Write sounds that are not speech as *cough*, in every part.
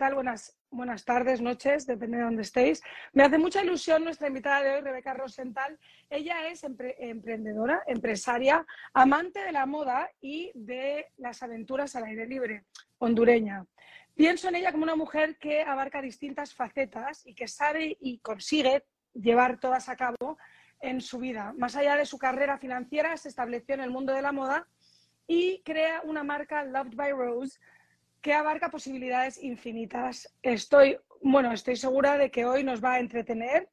Hola, ¿qué tal? Buenas, buenas tardes, noches, depende de dónde estéis. Me hace mucha ilusión nuestra invitada de hoy, Rebeca Rosenthal. Ella es emprendedora, empresaria, amante de la moda y de las aventuras al aire libre, hondureña. Pienso en ella como una mujer que abarca distintas facetas y que sabe y consigue llevar todas a cabo en su vida. Más allá de su carrera financiera, se estableció en el mundo de la moda y crea una marca Loved by Rose que abarca posibilidades infinitas. Estoy, bueno, estoy segura de que hoy nos va a entretener,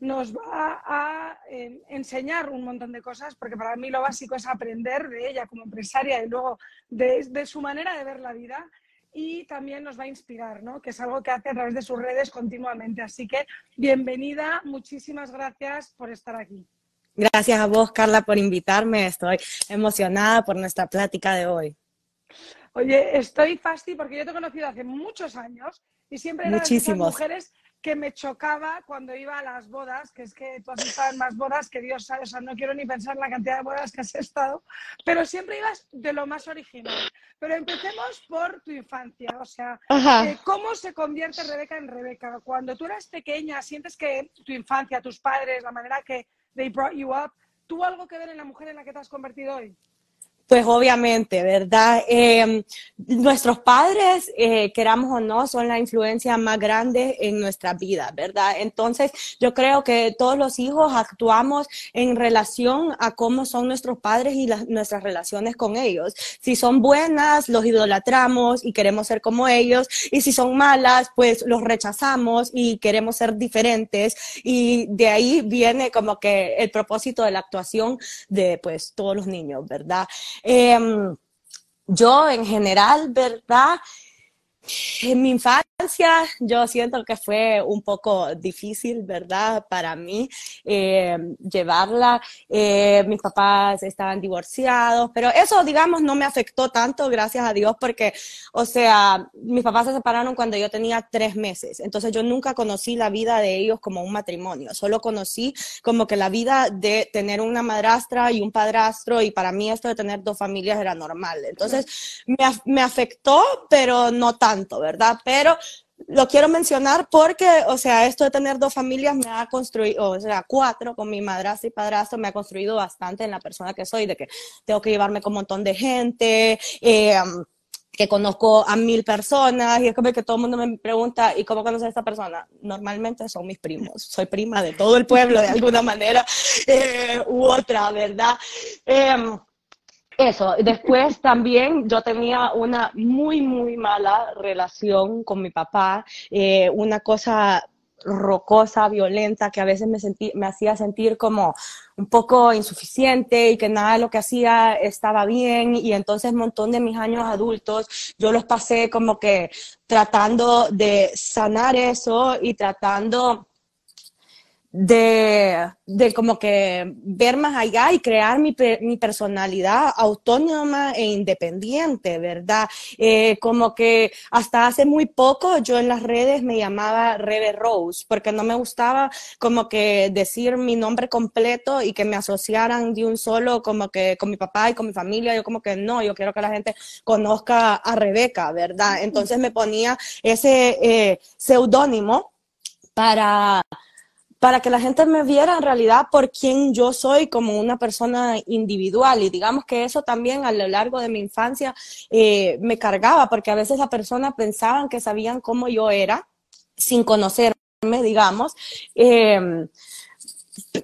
nos va a eh, enseñar un montón de cosas, porque para mí lo básico es aprender de ella como empresaria y luego de, de su manera de ver la vida y también nos va a inspirar, ¿no? que es algo que hace a través de sus redes continuamente. Así que bienvenida, muchísimas gracias por estar aquí. Gracias a vos, Carla, por invitarme. Estoy emocionada por nuestra plática de hoy. Oye, estoy fasti porque yo te he conocido hace muchos años y siempre eran esas mujeres que me chocaba cuando iba a las bodas, que es que tú has estado en más bodas que Dios sabe, o sea, no quiero ni pensar en la cantidad de bodas que has estado, pero siempre ibas de lo más original. Pero empecemos por tu infancia, o sea, eh, ¿cómo se convierte Rebeca en Rebeca? Cuando tú eras pequeña, sientes que tu infancia, tus padres, la manera que they brought you up, ¿tuvo algo que ver en la mujer en la que te has convertido hoy? Pues obviamente, ¿verdad? Em, nuestros padres, eh, queramos o no, son la influencia más grande en nuestra vida, ¿verdad? Entonces, yo creo que todos los hijos actuamos en relación a cómo son nuestros padres y nuestras relaciones con ellos. Si son buenas, los idolatramos y queremos ser como ellos, y si son malas, pues los rechazamos y queremos ser diferentes. Y de ahí viene como que el propósito de la actuación de, pues, todos los niños, ¿verdad? Em, yo en general, ¿verdad? En mi infancia yo siento que fue un poco difícil, ¿verdad? Para mí eh, llevarla. Eh, mis papás estaban divorciados, pero eso, digamos, no me afectó tanto, gracias a Dios, porque, o sea, mis papás se separaron cuando yo tenía tres meses. Entonces yo nunca conocí la vida de ellos como un matrimonio, solo conocí como que la vida de tener una madrastra y un padrastro y para mí esto de tener dos familias era normal. Entonces me, me afectó, pero no tanto, ¿verdad? Pero lo quiero mencionar porque, o sea, esto de tener dos familias me ha construido, o sea, cuatro con mi madrastra y padrastro, me ha construido bastante en la persona que soy, de que tengo que llevarme con un montón de gente, eh, que conozco a mil personas, y es como que todo el mundo me pregunta, ¿y cómo conoces a esta persona? Normalmente son mis primos, soy prima de todo el pueblo de alguna manera eh, u otra, ¿verdad? Eh, eso, después también yo tenía una muy, muy mala relación con mi papá, eh, una cosa rocosa, violenta, que a veces me, sentí, me hacía sentir como un poco insuficiente y que nada de lo que hacía estaba bien. Y entonces un montón de mis años adultos yo los pasé como que tratando de sanar eso y tratando de, de, como que ver más allá y crear mi, mi personalidad autónoma e independiente, ¿verdad? Eh, como que hasta hace muy poco yo en las redes me llamaba Rebe Rose, porque no me gustaba como que decir mi nombre completo y que me asociaran de un solo como que con mi papá y con mi familia, yo como que no, yo quiero que la gente conozca a Rebeca, ¿verdad? Entonces me ponía ese eh, seudónimo para para que la gente me viera en realidad por quién yo soy como una persona individual. Y digamos que eso también a lo largo de mi infancia eh, me cargaba, porque a veces las personas pensaban que sabían cómo yo era sin conocerme, digamos. Em,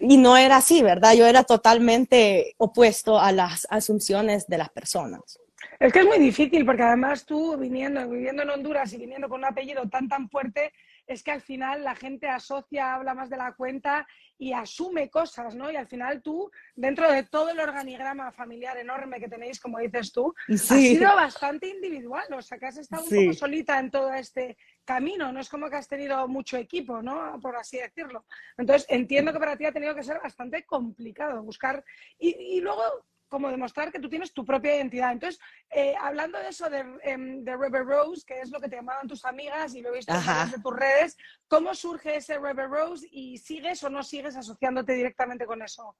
y no era así, ¿verdad? Yo era totalmente opuesto a las asunciones de las personas. Es que es muy difícil porque además tú viniendo, viviendo en Honduras y viniendo con un apellido tan tan fuerte, es que al final la gente asocia, habla más de la cuenta y asume cosas, ¿no? Y al final tú, dentro de todo el organigrama familiar enorme que tenéis, como dices tú, has sido bastante individual, o sea, que has estado un poco solita en todo este camino, no es como que has tenido mucho equipo, ¿no? Por así decirlo. Entonces, entiendo que para ti ha tenido que ser bastante complicado buscar. Y, y luego como demostrar que tú tienes tu propia identidad. Entonces, eh, hablando de eso de, em, de, River Rose, que es lo que te llamaban tus amigas y lo he visto en tus redes, ¿cómo surge ese River Rose y sigues o no sigues asociándote directamente con eso?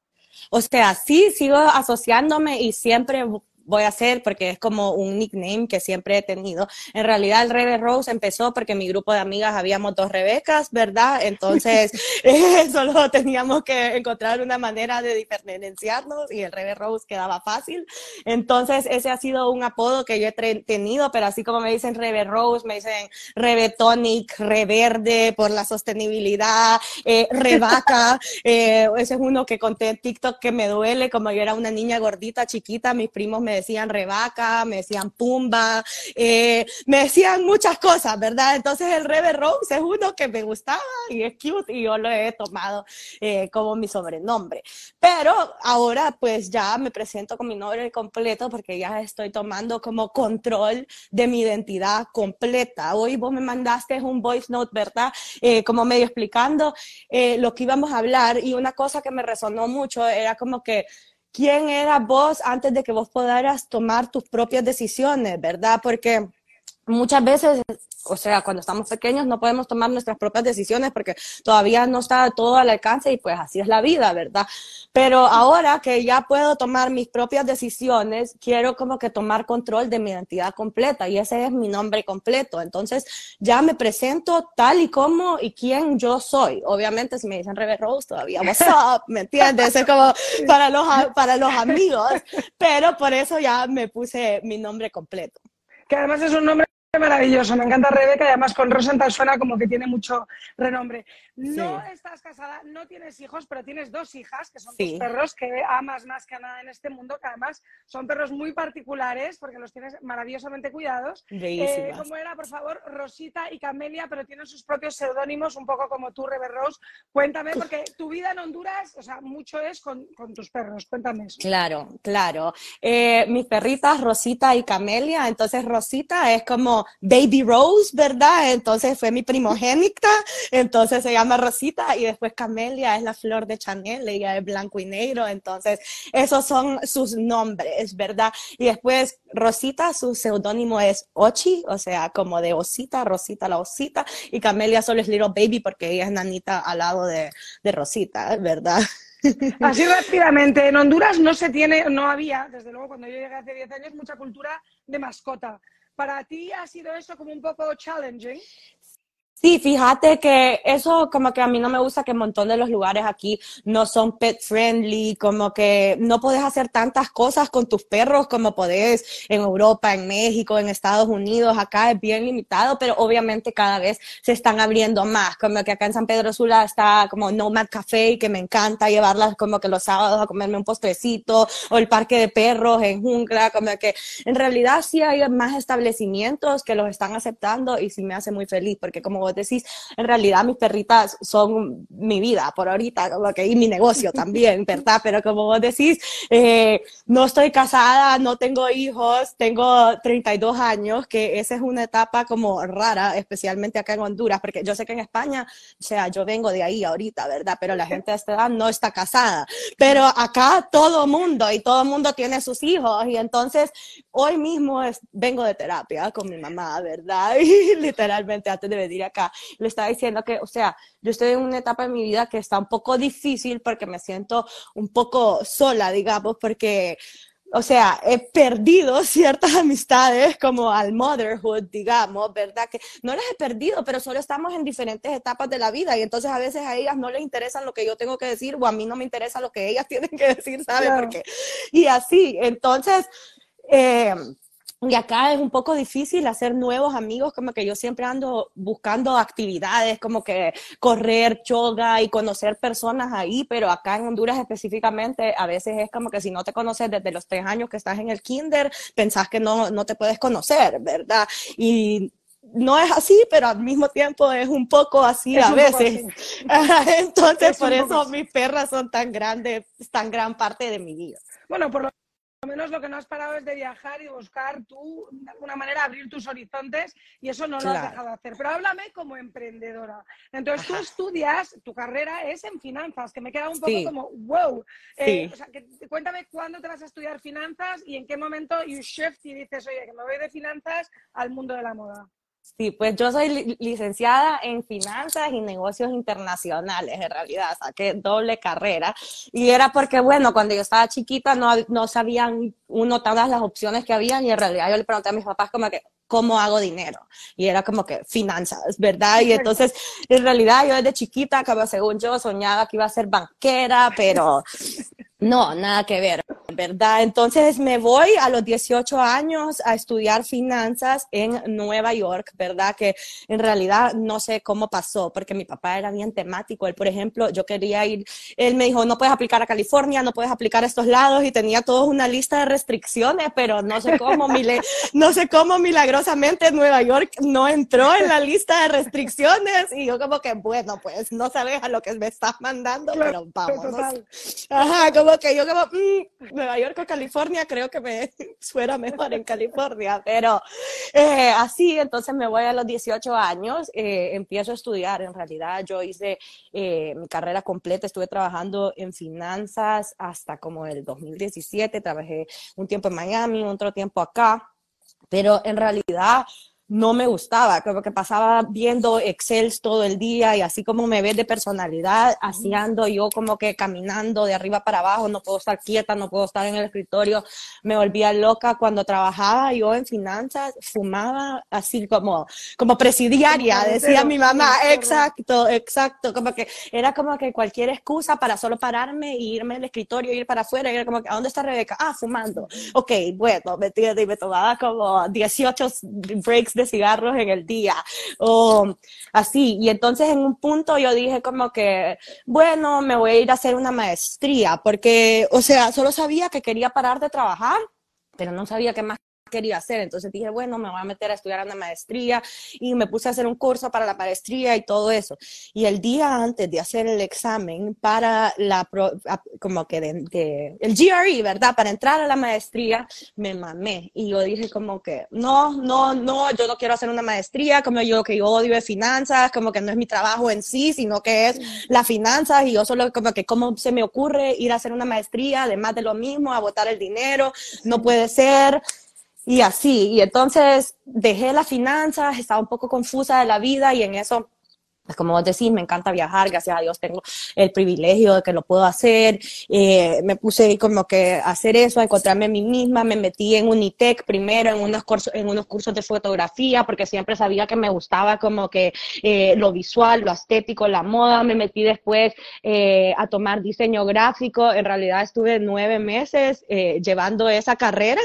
O sea, sí, sigo asociándome y siempre voy a hacer porque es como un nickname que siempre he tenido. En realidad el Rebe Rose empezó porque mi grupo de amigas habíamos dos Rebecas, ¿verdad? Entonces *laughs* *laughs* eh, solo teníamos que encontrar una manera de diferenciarnos y el Rebe Rose quedaba fácil. Entonces ese ha sido un apodo que yo he tenido, pero así como me dicen Rebe Rose, me dicen Rebe Tonic, Reverde por la sostenibilidad, eh, Revaca, *laughs* eh, ese es uno que conté en TikTok que me duele, como yo era una niña gordita, chiquita, mis primos me decían Revaca, me decían Pumba, eh, me decían muchas cosas, ¿verdad? Entonces el Rebe Rose es uno que me gustaba y es cute y yo lo he tomado eh, como mi sobrenombre. Pero ahora pues ya me presento con mi nombre completo porque ya estoy tomando como control de mi identidad completa. Hoy vos me mandaste un voice note, ¿verdad? Eh, como medio explicando lo que íbamos a hablar y una cosa que me resonó mucho era como que quién era vos antes de que vos pudieras tomar tus propias decisiones, ¿verdad? Porque muchas veces, o sea, cuando estamos pequeños no podemos tomar nuestras propias decisiones porque todavía no está todo al alcance y pues así es la vida, ¿verdad? Pero ahora que ya puedo tomar mis propias decisiones, quiero como que tomar control de mi identidad completa y ese es mi nombre completo. Entonces ya me presento tal y como y quién yo soy. Obviamente si me dicen Rebe Rose todavía, what's up, ¿me entiendes? Es como para los, para los amigos, pero por eso ya me puse mi nombre completo. Que además es un nombre maravilloso, me encanta Rebeca y además con Rosenthal suena como que tiene mucho renombre. No estás casada, no tienes hijos, pero tienes dos hijas que son tus perros que amas más que nada en este mundo, que además son perros muy particulares porque los tienes maravillosamente cuidados. Eh, ¿Cómo era, por favor? Rosita y Camelia, pero tienen sus propios seudónimos, un poco como tú, Rebe Rose. Cuéntame, porque tu vida en Honduras, o sea, mucho es con, tus perros. Cuéntame eso. Claro, claro. Eh, mis perritas, Rosita y Camelia, entonces Rosita es como Baby Rose, ¿verdad? Entonces fue mi primogénita, entonces se llama Rosita y después Camelia es la flor de Chanel, ella es blanco y negro, entonces esos son sus nombres, ¿verdad? Y después Rosita, su seudónimo es Ochi, o sea, como de osita, Rosita la osita, y Camelia solo es Little Baby porque ella es nanita al lado de, de Rosita, ¿verdad? *laughs* Así rápidamente, en Honduras no se tiene, no había, desde luego cuando yo llegué hace 10 años, mucha cultura de mascota. ¿Para ti ha sido eso como un poco challenging? Sí, fíjate que eso como que a mí no me gusta que un montón de los lugares aquí no son pet friendly, como que no puedes hacer tantas cosas con tus perros como podés en Europa, en México, en Estados Unidos, acá es bien limitado, pero obviamente cada vez se están abriendo más, como que acá en San Pedro Sula está como Nomad Café, que me encanta llevarlas como que los sábados a comerme un postrecito, o el parque de perros en Jungla, como que en realidad sí hay más establecimientos que los están aceptando y sí me hace muy feliz, porque como decís, en realidad mis perritas son mi vida por ahorita, como que y mi negocio *laughs* también, ¿verdad? Pero como vos decís, eh, no estoy casada, no tengo hijos, tengo 32 años, que esa es una etapa como rara, especialmente acá en Honduras, porque yo sé que en España, o sea, yo vengo de ahí ahorita, ¿verdad? Pero la gente de esta edad no está casada. Pero acá todo mundo y todo mundo tiene sus hijos y entonces hoy mismo es, vengo de terapia con mi mamá, ¿verdad? *laughs* Y literalmente antes de venir acá le estaba diciendo que, o sea, yo estoy en una etapa de mi vida que está un poco difícil porque me siento un poco sola, digamos, porque o sea, he perdido *laughs* ciertas amistades como al motherhood, digamos, ¿verdad? Que no las he perdido, pero solo estamos en diferentes etapas de la vida y entonces a veces a ellas no les interesa lo que yo tengo que decir o a mí no me interesa lo que ellas *laughs* tienen que decir, ¿sabes? Porque, y así, entonces, eh, y acá es un poco difícil hacer nuevos amigos, como que yo siempre ando buscando actividades, como que correr, yoga y conocer personas ahí, pero acá en Honduras específicamente, a veces es como que si no te conoces desde los tres años que estás en el kinder, pensás que no, no te puedes conocer, ¿verdad? Y no es así, pero al mismo tiempo es un poco así a veces. *laughs* Entonces, por eso mis perras son tan grandes, tan gran parte de mi vida. Bueno, por lo lo menos lo que no has parado es de viajar y buscar tú, de alguna manera, abrir tus horizontes y eso no lo has dejado de hacer. Pero háblame como emprendedora. Entonces tú estudias, tu carrera es en finanzas, que me queda un poco como, wow. Eh, o sea, cuéntame cuándo te vas a estudiar finanzas y en qué momento you shift y dices, oye, que me voy de finanzas al mundo de la moda. Sí, pues yo soy licenciada en finanzas y negocios internacionales, en realidad, saqué doble carrera. Y era porque, bueno, cuando yo estaba chiquita no, no sabían uno todas las opciones que habían y en realidad yo le pregunté a mis papás como que, ¿cómo hago dinero? Y era como que finanzas, ¿verdad? Y entonces, en realidad yo desde chiquita, como según yo, soñaba que iba a ser banquera, pero no, nada que ver. ¿verdad? Entonces me voy a los 18 años a estudiar finanzas en Nueva York, ¿verdad? Que en realidad no sé cómo pasó, porque mi papá era bien temático. Él, por ejemplo, yo quería ir, él me dijo, no puedes aplicar a California, no puedes aplicar a estos lados y tenía toda una lista de restricciones, pero no sé cómo, no sé cómo milagrosamente Nueva York no entró en la lista de restricciones y yo como que, bueno, pues no sabes a lo que me estás mandando, pero vamos. Ajá, como que yo como, mm, Nueva York o California, creo que me *laughs* fuera mejor en California, pero eh, así, entonces me voy a los 18 años, eh, empiezo a estudiar, en realidad yo hice eh, mi carrera completa, estuve trabajando en finanzas hasta como el 2017, trabajé un tiempo en Miami, otro tiempo acá, pero en realidad no me gustaba, como que pasaba viendo Excel todo el día y así como me ves de personalidad, así ando yo como que caminando de arriba para abajo, no puedo estar quieta, no puedo estar en el escritorio, me volvía loca cuando trabajaba yo en finanzas, fumaba así como, como presidiaria, decía mi mamá, exacto, exacto, como que era como que cualquier excusa para solo pararme e irme al escritorio, ir para afuera, y era como que, ¿a dónde está Rebeca? Ah, fumando. Ok, bueno, me, me tomaba como 18 breaks de cigarros en el día o así. Y entonces en un punto yo dije como que, bueno, me voy a ir a hacer una maestría porque, o sea, solo sabía que quería parar de trabajar, pero no sabía qué más quería hacer. Entonces dije, bueno, me voy a meter a estudiar una maestría y me puse a hacer un curso para la maestría y todo eso. Y el día antes de hacer el examen para la, como que de, el GRE, ¿verdad? Para entrar a la maestría, me mamé. Y yo dije como que, no, no, no, yo no quiero hacer una maestría, como yo que yo odio de finanzas, como que no es mi trabajo en sí, sino que es la finanzas y yo solo como que, ¿cómo se me ocurre ir a hacer una maestría, además de lo mismo, a botar el dinero? No puede ser. Y así, y entonces dejé las finanzas, estaba un poco confusa de la vida y en eso pues como vos decís, me encanta viajar, gracias a Dios tengo el privilegio de que lo puedo hacer. Eh, me puse como que a hacer eso, a encontrarme a mí misma, me metí en Unitec primero, en unos, cursos, en unos cursos de fotografía, porque siempre sabía que me gustaba como que eh, lo visual, lo estético, la moda. Me metí después eh, a tomar diseño gráfico. En realidad estuve nueve meses llevando esa carrera,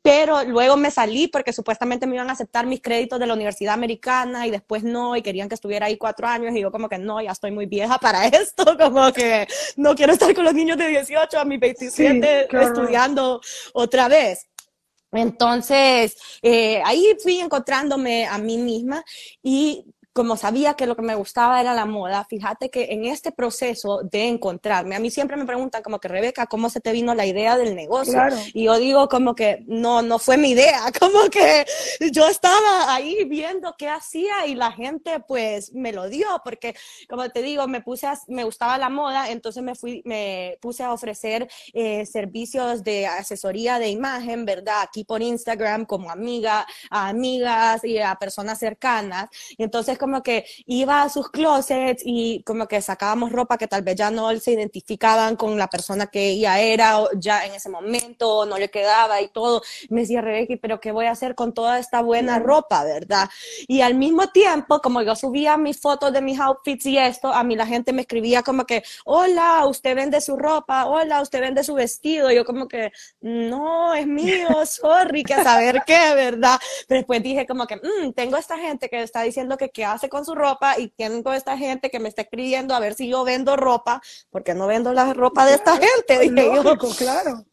pero luego me salí porque supuestamente me iban a aceptar mis créditos de la Universidad Americana y después no, y querían que estuviera ahí cuatro años y yo como que no, ya estoy muy vieja para *laughs* esto, como que no quiero estar con los niños de 18 a mis 27 estudiando otra vez. Entonces, eh, ahí fui encontrándome a mí misma y como sabía que lo que me gustaba era la moda, fíjate que en este proceso de encontrarme, a mí siempre me preguntan como que Rebeca, ¿cómo se te vino la idea del negocio? Y yo digo como que no, no fue mi idea, *laughs* como que yo estaba ahí viendo qué hacía y la gente pues me lo dio, porque como te digo, me puse me gustaba la moda, entonces me fui, me puse a ofrecer eh, servicios de asesoría de imagen, ¿verdad? Aquí por Instagram como amiga, a amigas y a personas cercanas. Y entonces como que iba a sus closets y como que sacábamos ropa que tal vez ya no se identificaban con la persona que ella era ya en ese momento, no le quedaba y todo. Me decía, Rebeca, pero ¿qué voy a hacer con toda esta buena ropa, verdad? Y al mismo tiempo, como yo subía mis fotos de mis outfits y esto, a mí la gente me escribía como que, hola, usted vende su ropa, hola, usted vende su vestido. Yo como que, no, es mío, *laughs* sorry, que saber qué, ¿verdad? Pero después dije como que, mm, tengo esta gente que está diciendo que qué hace con su ropa y tengo esta gente que me está escribiendo a ver si yo vendo ropa, porque no vendo la ropa de esta gente. Dije Lógico, claro.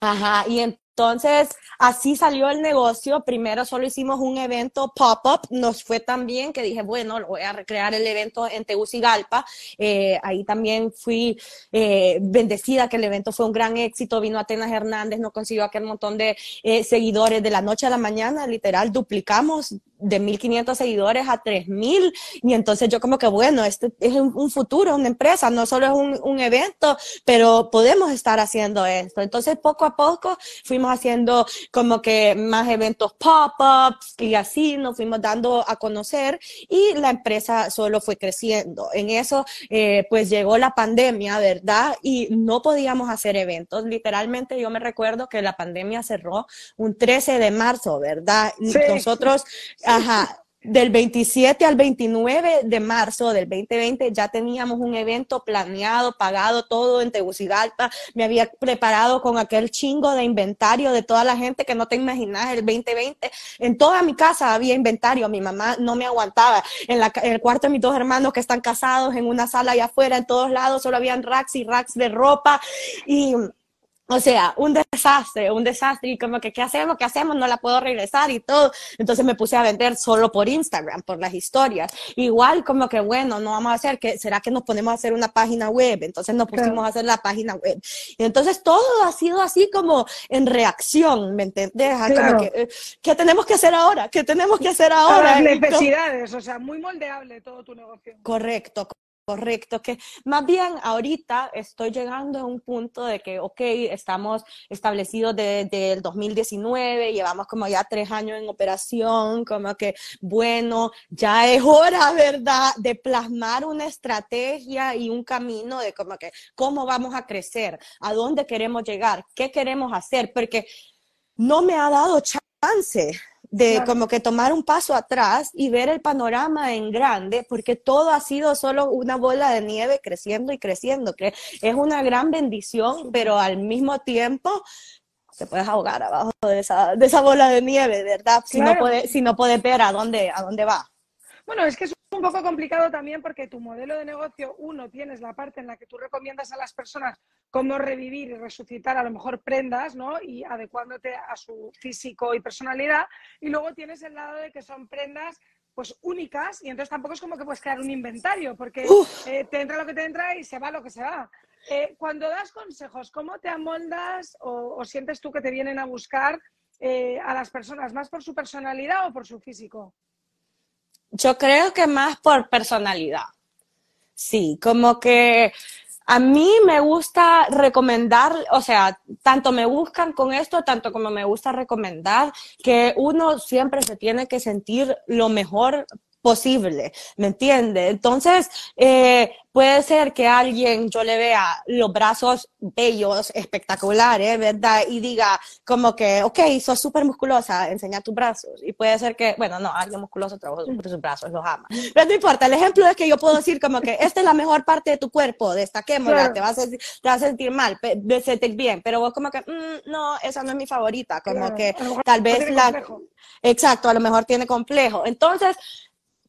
Ajá, y entonces así salió el negocio. Primero solo hicimos un evento pop-up, nos fue tan bien que dije, bueno, voy a recrear el evento en Tegucigalpa. Eh, ahí también fui eh, bendecida que el evento fue un gran éxito. Vino Atenas Hernández, nos consiguió aquel montón de eh, seguidores de la noche a la mañana, literal, duplicamos de 1.500 seguidores a 3.000 y entonces yo como que bueno, este es un, futuro, una empresa, no solo es un, un, evento, pero podemos estar haciendo esto. Entonces poco a poco fuimos haciendo como que más eventos pop-ups y así nos fuimos dando a conocer y la empresa solo fue creciendo. En eso eh, pues llegó la pandemia, ¿verdad? Y no podíamos hacer eventos. Literalmente yo me recuerdo que la pandemia cerró un 13 de marzo, ¿verdad? Nosotros Ajá. Del 27 al 29 de marzo del 2020 ya teníamos un evento planeado, pagado todo en Tegucigalpa. Me había preparado con aquel chingo de inventario de toda la gente que no te imaginas el 2020. En toda mi casa había inventario. Mi mamá no me aguantaba. En, la, en el cuarto de mis dos hermanos que están casados, en una sala allá afuera, en todos lados, solo habían racks y racks de ropa. Y o sea, un desastre, un desastre. Y como que, ¿qué hacemos? ¿Qué hacemos? No la puedo regresar y todo. Entonces me puse a vender solo por Instagram, por las historias. Igual como que, bueno, no vamos a hacer, que ¿será que nos ponemos a hacer una página web? Entonces nos pusimos a hacer la página web. Y entonces todo ha sido así como en reacción, ¿me entiendes? Que, eh, ¿qué tenemos que hacer ahora? ¿Qué tenemos que hacer ahora? las necesidades, o sea, muy moldeable todo tu negocio. Correcto, Correcto, que más bien ahorita estoy llegando a un punto de que, ok, estamos establecidos desde el 2019, llevamos como ya tres años en operación, como que, bueno, ya es hora, *laughs* ¿verdad?, de plasmar una estrategia y un camino de como que, cómo vamos a crecer, a dónde queremos llegar, qué queremos hacer, porque no me ha dado chance de como que tomar un paso atrás y ver el panorama en grande, porque todo ha sido solo una bola de nieve creciendo y creciendo, que es una gran bendición, pero al mismo tiempo te puedes ahogar abajo de esa, de esa bola de nieve, ¿verdad? Si, no puedes, si no puedes ver a dónde, a dónde va. Bueno, es que es un poco complicado también porque tu modelo de negocio, uno, tienes la parte en la que tú recomiendas a las personas cómo revivir y resucitar a lo mejor prendas, ¿no? Y adecuándote a su físico y personalidad. Y luego tienes el lado de que son prendas pues únicas y entonces tampoco es como que puedes crear un inventario porque eh, te entra lo que te entra y se va lo que se va. Eh, cuando das consejos, ¿cómo te amoldas o, sientes tú que te vienen a buscar eh, a las personas más por su personalidad o por su físico? Yo creo que más por personalidad. Sí, como que a mí me gusta recomendar, o sea, tanto me buscan con esto, tanto como me gusta recomendar, que uno siempre se tiene que sentir lo mejor posible, ¿me entiende? Entonces, eh, puede ser que alguien yo le vea los brazos bellos, espectaculares, ¿verdad? Y diga como que, ok, sos súper musculosa, enseña tus brazos. Y puede ser que, bueno, no, alguien musculoso trabaja sobre sus brazos, los ama. Pero no importa, el ejemplo es que yo puedo decir como que esta es la mejor parte de tu cuerpo, destaquémosla, te, vas a, te vas a sentir mal, te sentir bien, pero vos como que, mm, no, esa no es mi favorita, como que tal vez la... Exacto, a lo mejor tiene complejo. Entonces,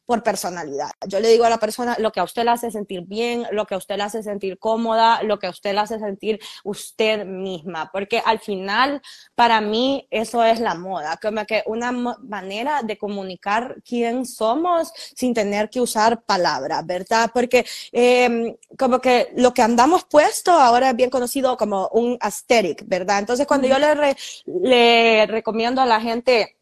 por personalidad. Yo le digo a la persona lo que a usted le hace sentir bien, lo que a usted le hace sentir cómoda, lo que a usted le hace sentir usted misma, porque al final para mí eso es la moda, como que una manera de comunicar quién somos sin tener que usar palabras, ¿verdad? Porque em, como que lo que andamos puesto ahora es bien conocido como un aesthetic, ¿verdad? Entonces cuando yo le, le recomiendo a la gente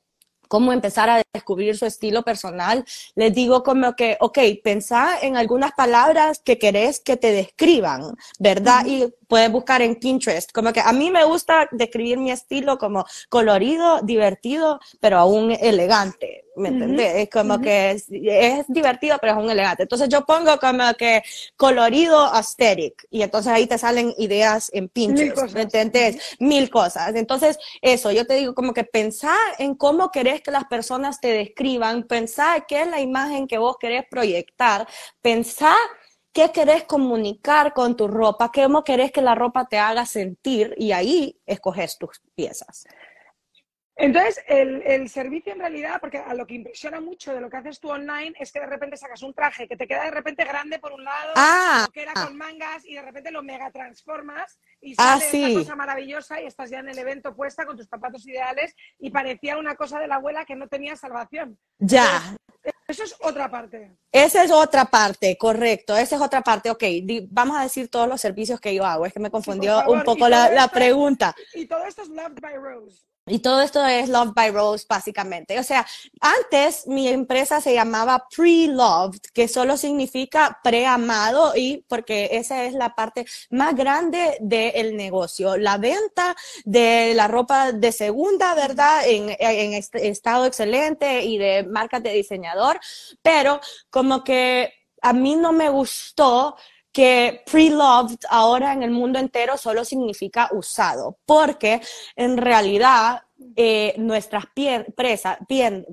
cómo empezar a descubrir su estilo personal, les digo como que, ok, pensá en algunas palabras que querés que te describan, ¿verdad? Y puedes buscar en Pinterest, como que a mí me gusta describir mi estilo como colorido, divertido, pero aún elegante, ¿me entendés? Es como que es, divertido, pero es un elegante. Entonces yo pongo como que colorido aesthetic y entonces ahí te salen ideas en Pinterest, ¿me entendés? Mil cosas. Entonces eso, yo te digo como que pensá en cómo querés que las personas te describan, pensá qué es la imagen que vos querés proyectar, pensá qué querés comunicar con tu ropa, cómo querés que la ropa te haga sentir y ahí escoges tus piezas. Entonces, el, servicio en realidad, porque a lo que impresiona mucho de lo que haces tú online es que de repente sacas un traje que te queda de repente grande por un lado, ah, que era con mangas y de repente lo mega transformas y ah, sale una cosa maravillosa y estás ya en el evento puesta con tus zapatos ideales y parecía una cosa de la abuela que no tenía salvación. Ya. eso es otra parte. Esa es otra parte, correcto. Esa es otra parte. Ok, vamos a decir todos los servicios que yo hago. Es que me confundió un poco la, la pregunta. Y todo esto es Loved by Rose. Y todo esto es Love by Rose, básicamente. O sea, antes mi empresa se llamaba Pre-Loved, que solo significa preamado y porque esa es la parte más grande del negocio. La venta de la ropa de segunda, ¿verdad? En, estado excelente y de marcas de diseñador, pero como que a mí no me gustó que pre-loved ahora en el mundo entero solo significa usado, porque en realidad eh, nuestras presa,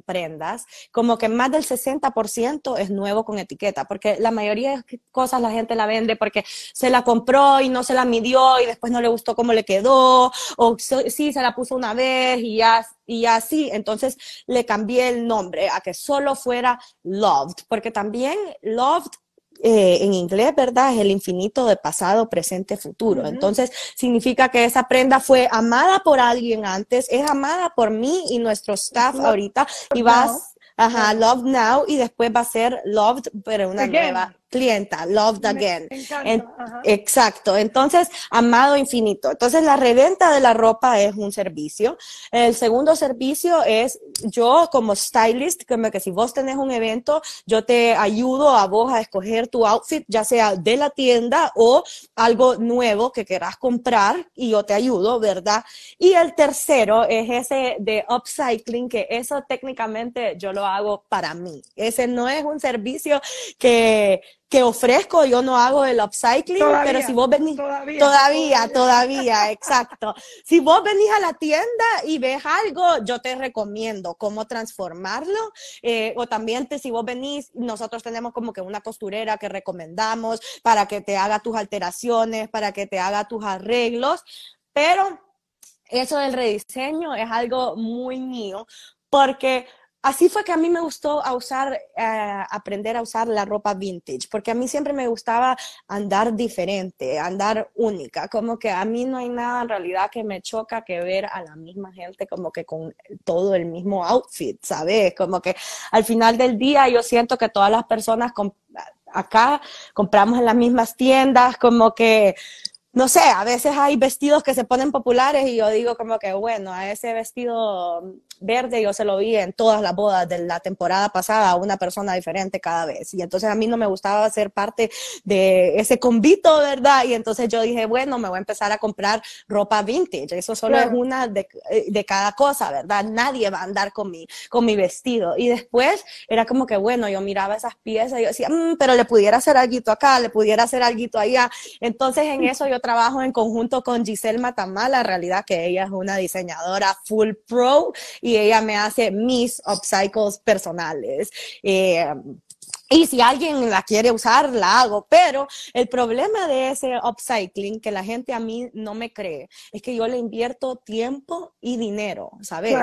prendas, como que más del 60% es nuevo con etiqueta, porque la mayoría de cosas la gente la vende porque se la compró y no se la midió y después no le gustó cómo le quedó, o sí, se la puso una vez y ya, y así, entonces le cambié el nombre a que solo fuera loved, porque también loved eh, en inglés, ¿verdad? Es el infinito de pasado, presente, futuro. Entonces, significa que esa prenda fue amada por alguien antes, es amada por mí y nuestro staff ahorita, y vas, ajá, love now, y después va a ser loved, pero una nueva clienta, loved again. exacto. Entonces, amado infinito. Entonces, la reventa de la ropa es un servicio. El segundo servicio es yo como stylist, como que si vos tenés un evento, yo te ayudo a vos a escoger tu outfit, ya sea de la tienda o algo nuevo que querás comprar y yo te ayudo, ¿verdad? Y el tercero es ese de upcycling, que eso técnicamente yo lo hago para mí. Ese no es un servicio que que ofrezco, yo no hago el upcycling, pero si vos venís, todavía, todavía, todavía, exacto. Si vos venís a la tienda y ves algo, yo te recomiendo cómo transformarlo, eh, o también te, si vos venís, nosotros tenemos como que una costurera que recomendamos para que te haga tus alteraciones, para que te haga tus arreglos, pero eso del rediseño es algo muy mío, porque así fue que a mí me gustó usar, eh, aprender a usar la ropa vintage, porque a mí siempre me gustaba andar diferente, andar única, como que a mí no hay nada en realidad que me choca que ver a la misma gente como que con todo el mismo outfit, ¿sabes? Como que al final del día yo siento que todas las personas acá compramos en las mismas tiendas, como que no sé, a veces hay vestidos que se ponen populares y yo digo como que, bueno, a ese vestido verde yo se lo vi en todas las bodas de la temporada pasada a una persona diferente cada vez. Y entonces a mí no me gustaba ser parte de ese convito, ¿verdad? Y entonces yo dije, bueno, me voy a empezar a comprar ropa vintage. Eso solo es una de, de, cada cosa, ¿verdad? Nadie va a andar con mi, con mi vestido. Y después era como que, bueno, yo miraba esas piezas y yo decía, mm, pero le pudiera hacer algo acá, le pudiera hacer algo allá. Entonces en eso yo trabajo en conjunto con Giselle Matamala, la realidad que ella es una diseñadora full pro y ella me hace mis upcycles personales. Eh, y si alguien la quiere usar, la hago. Pero el problema de ese upcycling, que la gente a mí no me cree, es que yo le invierto tiempo y dinero, ¿sabes?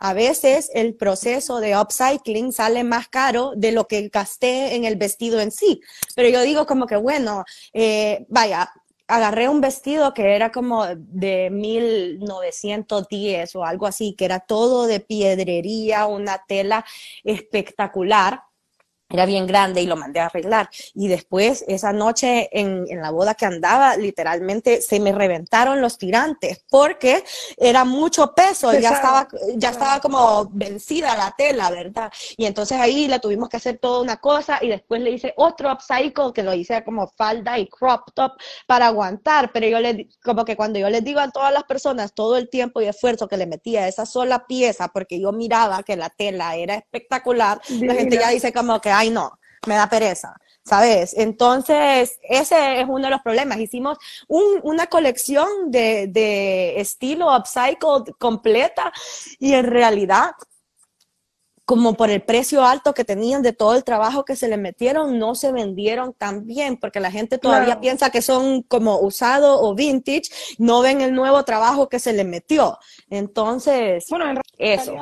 A, veces el proceso de upcycling sale más caro de lo que gasté en el vestido en sí. Pero yo digo como que, bueno, eh, vaya, agarré un vestido que era como de 1910 o algo así, que era todo de piedrería, una tela espectacular era bien grande y lo mandé a arreglar. Y después, esa noche en, en, la boda que andaba, literalmente se me reventaron los tirantes porque era mucho peso, ya estaba, ya estaba como vencida la tela, ¿verdad? Y entonces ahí le tuvimos que hacer toda una cosa y después le hice otro upcycle que lo hice como falda y crop top para aguantar. Pero yo le, como que cuando yo les digo a todas las personas todo el tiempo y esfuerzo que le metía a esa sola pieza porque yo miraba que la tela era espectacular, la gente ya dice como que ay no, me da pereza. ¿Sabes? Entonces, ese es uno de los problemas. Hicimos una colección de, de estilo upcycled completa y en realidad como por el precio alto que tenían de todo el trabajo que se le metieron, no se vendieron tan bien, porque la gente todavía piensa que son como usado o vintage, no ven el nuevo trabajo que se le metió. Entonces, bueno, en eso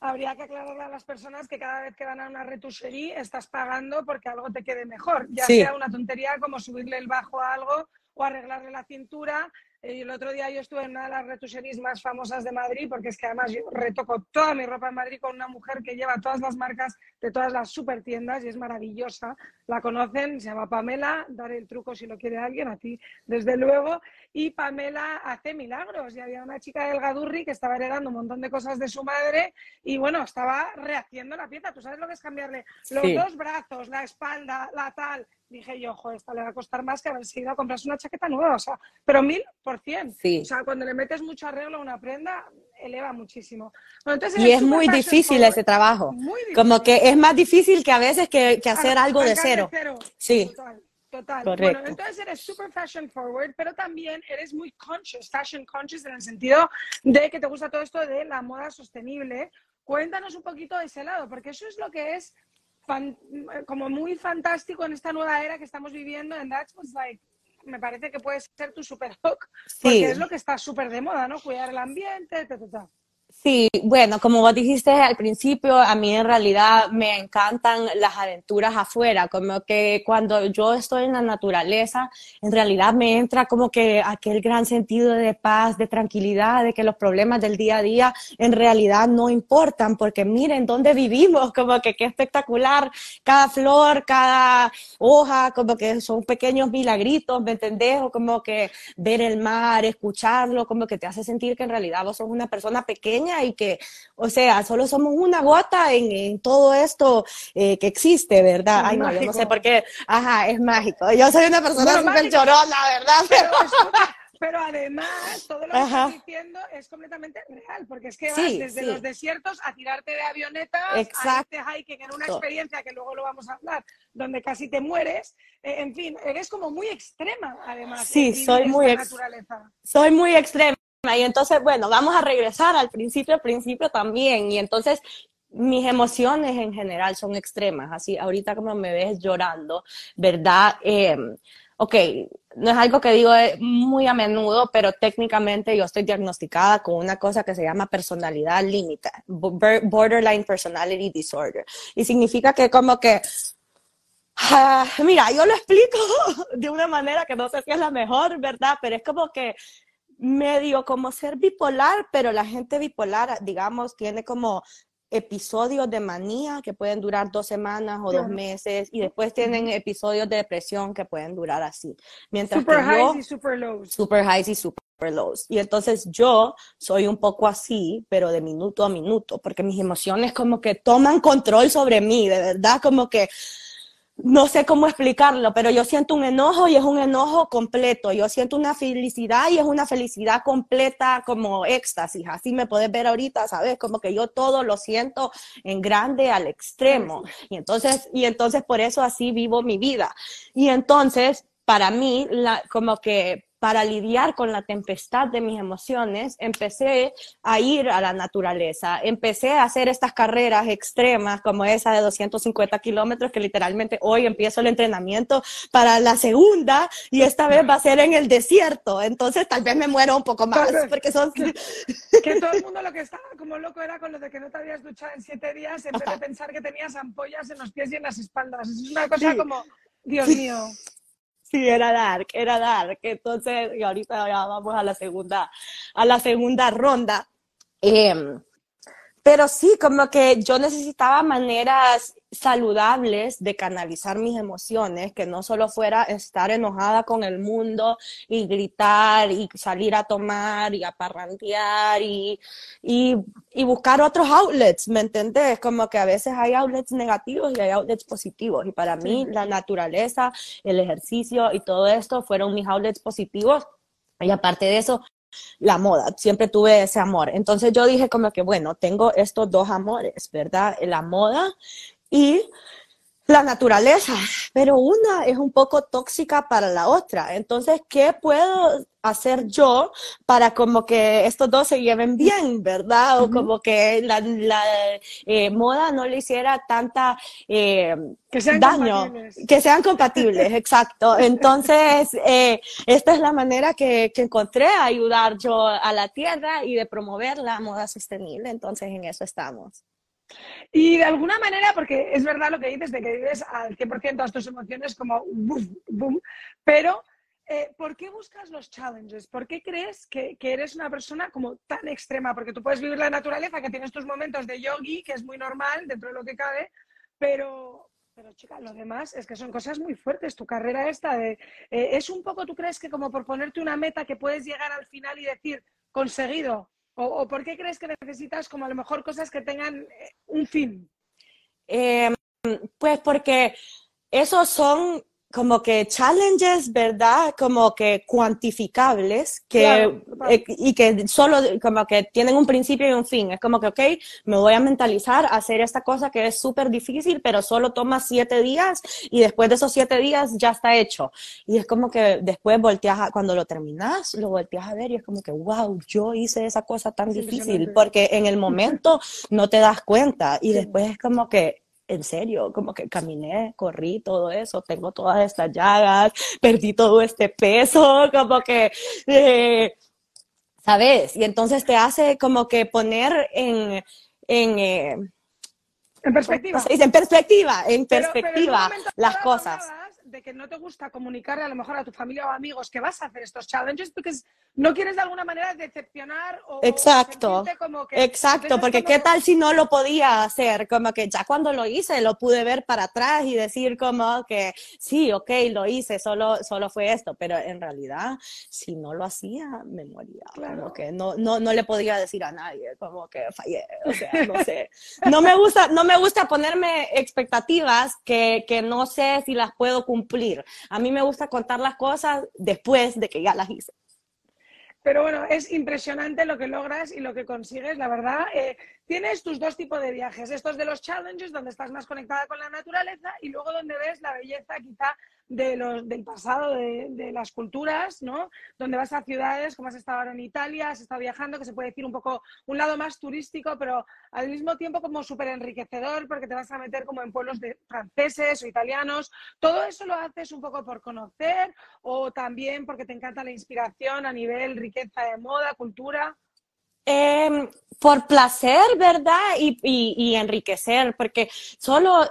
habría que aclararle a las personas que cada vez que van a una retuchería estás pagando porque algo te quede mejor, ya sea una tontería como subirle el bajo a algo o arreglarle la cintura. El otro día yo estuve en una de las retuseries más famosas de Madrid, porque es que además yo retoco toda mi ropa en Madrid con una mujer que lleva todas las marcas de todas las super tiendas y es maravillosa. La conocen, se llama Pamela, daré el truco si lo quiere alguien, a ti desde luego. Y Pamela hace milagros. Y había una chica del Gadurri que estaba heredando un montón de cosas de su madre y bueno, estaba rehaciendo la pieza. ¿Tú sabes lo que es cambiarle los dos brazos, la espalda, la tal? Dije yo, ojo, esta le va a costar más que haberse ido a comprarse una chaqueta nueva, o sea, pero mil por cien. O sea, cuando le metes mucho arreglo a una prenda, eleva muchísimo. y es muy difícil ese trabajo. Como que es más difícil que a veces que, que hacer algo de cero. Sí. Total. Total. Bueno, entonces eres super fashion forward, pero también eres muy conscious, fashion conscious en el sentido de que te gusta todo esto de la moda sostenible. Cuéntanos un poquito de ese lado, porque eso es lo que es como muy fantástico en esta nueva era que estamos viviendo. And that's what's like, me parece que puede ser tu super hook, porque es lo que está súper de moda, ¿no? Cuidar el ambiente, ta, ta, ta. Sí, bueno, como vos dijiste al principio, a mí en realidad me encantan las aventuras afuera, como que cuando yo estoy en la naturaleza, en realidad me entra como que aquel gran sentido de paz, de tranquilidad, de que los problemas del día a día en realidad no importan, porque miren dónde vivimos, como que qué espectacular, cada flor, cada hoja, como que son pequeños milagritos, ¿me entendés? O como que ver el mar, escucharlo, como que te hace sentir que en realidad vos sos una persona pequeña y que, o sea, solo somos una gota en, todo esto eh, que existe, ¿verdad? Ay, no, yo no sé por qué. Ajá, es mágico. Yo soy una persona súper llorona, ¿verdad? Pero, además, todo lo que estás diciendo es completamente real, porque es que vas desde los desiertos a tirarte de avioneta, Exacto. a hiking en una experiencia que luego lo vamos a hablar, donde casi te mueres. Eh, en fin, eres como muy extrema, además. Sí, soy muy, naturaleza. soy muy extrema. Y entonces, bueno, vamos a regresar al principio, al principio también. Y entonces mis emociones en general son extremas. Así, ahorita como me ves llorando, ¿verdad? Eh, ok, no es algo que digo muy a menudo, pero técnicamente yo estoy diagnosticada con una cosa que se llama personalidad límite, borderline personality disorder. Y significa que como que ah, mira, yo lo explico *laughs* de una manera que no sé si es la mejor, ¿verdad? Pero es como que medio como ser bipolar, pero la gente bipolar, digamos, tiene como episodios de manía que pueden durar dos semanas o dos meses y después tienen episodios de depresión que pueden durar así. Mientras super highs y super lows. Super highs y super lows. Y entonces yo soy un poco así, pero de minuto a minuto, porque mis emociones como que toman control sobre mí, de verdad, como que no sé cómo explicarlo, pero yo siento un enojo y es un enojo completo. Yo siento una felicidad y es una felicidad completa como éxtasis. Así me puedes ver ahorita, ¿sabes? Como que yo todo lo siento en grande al extremo. Y entonces, y entonces por eso así vivo mi vida. Y entonces, para mí, la, como que para lidiar con la tempestad de mis emociones, empecé a ir a la naturaleza, empecé a hacer estas carreras extremas como esa de 250 kilómetros, que literalmente hoy empiezo el entrenamiento para la segunda y esta vez va a ser en el desierto, entonces tal vez me muero un poco más, porque son... *laughs* Que todo el mundo lo que estaba como loco era con lo de que no te habías duchado en siete días, en vez de pensar que tenías ampollas en los pies y en las espaldas. Es una cosa como, Dios mío. Sí, era dark, era dark. Entonces, y ahorita ya vamos a la segunda, a la segunda ronda. Em, pero sí, como que yo necesitaba maneras saludables de canalizar mis emociones, que no solo fuera estar enojada con el mundo y gritar y salir a tomar y a parrantear y, y, y, buscar otros outlets, ¿me entendés? Como que a veces hay outlets negativos y hay outlets positivos. Y para mí la naturaleza, el ejercicio y todo esto fueron mis outlets positivos. Y aparte de eso, la moda, siempre tuve ese amor. Entonces yo dije como que, bueno, tengo estos dos amores, ¿verdad? La moda y la naturaleza, pero una es un poco tóxica para la otra. Entonces, ¿qué puedo hacer yo para como que estos dos se lleven bien, verdad? O como que la, eh, moda no le hiciera tanta eh, daño, que sean compatibles, *laughs* exacto. Entonces, eh, esta es la manera que, que encontré a ayudar yo a la tierra y de promover la moda sostenible. Entonces, en eso estamos. Y de alguna manera, porque es verdad lo que dices de que vives al 100% todas tus emociones como boom, boom, pero eh, ¿por qué buscas los challenges? ¿Por qué crees que, que, eres una persona como tan extrema? Porque tú puedes vivir la naturaleza, que tienes tus momentos de yogi, que es muy normal dentro de lo que cabe, pero, pero chica, lo demás es que son cosas muy fuertes. Tu carrera esta de... Eh, es un poco, ¿tú crees que como por ponerte una meta que puedes llegar al final y decir, conseguido? ¿O, por qué crees que necesitas como a lo mejor cosas que tengan eh, un fin? Eh, pues porque esos son como que challenges, ¿verdad? Como que cuantificables que, Claro, eh, y que solo como que tienen un principio y un fin. Es como que, ok, me voy a mentalizar a hacer esta cosa que es súper difícil, pero solo toma siete días y después de esos siete días ya está hecho. Y es como que después volteas, a- cuando lo terminas, lo volteas a ver y es como que, wow, yo hice esa cosa tan Es difícil, porque en el momento no te das cuenta y Sí. después es como que en serio, como que caminé, corrí todo eso, tengo todas estas llagas, perdí todo este peso, *laughs* como que, eh, ¿sabes? Y entonces te hace como que poner en, en, eh, En perspectiva. En perspectiva, en Pero- pero en un perspectiva las cosas. De que no te gusta comunicarle a lo mejor a tu familia o amigos que vas a hacer estos challenges porque no quieres de alguna manera decepcionar o, Exacto. como que Exacto, porque como- qué tal si no lo podía hacer, como que ya cuando lo hice lo pude ver para atrás y decir como que sí, ok, lo hice, solo, solo fue esto, pero en realidad si no lo hacía me moría, Claro. como que no, no, no le podía decir a nadie, como que fallé, o sea, no sé, no me gusta, no me gusta ponerme expectativas que, que no sé si las puedo cumplir, a mí me gusta contar las cosas después de que ya las hice. Pero bueno, es impresionante lo que logras y lo que consigues, la verdad. Eh, tienes tus dos tipos de viajes, estos de los challenges, donde estás más conectada con la naturaleza, y luego donde ves la belleza quizá de los, del pasado, de, de las culturas, ¿no? Donde vas a ciudades, como has estado ahora en Italia, has estado viajando, que se puede decir un poco un lado más turístico, pero al mismo tiempo como súper enriquecedor, porque te vas a meter como en pueblos de franceses o italianos. ¿Todo eso lo haces un poco por conocer o también porque te encanta la inspiración a nivel riqueza de moda, cultura? Em, por placer, ¿verdad? Y, y, y enriquecer, porque solo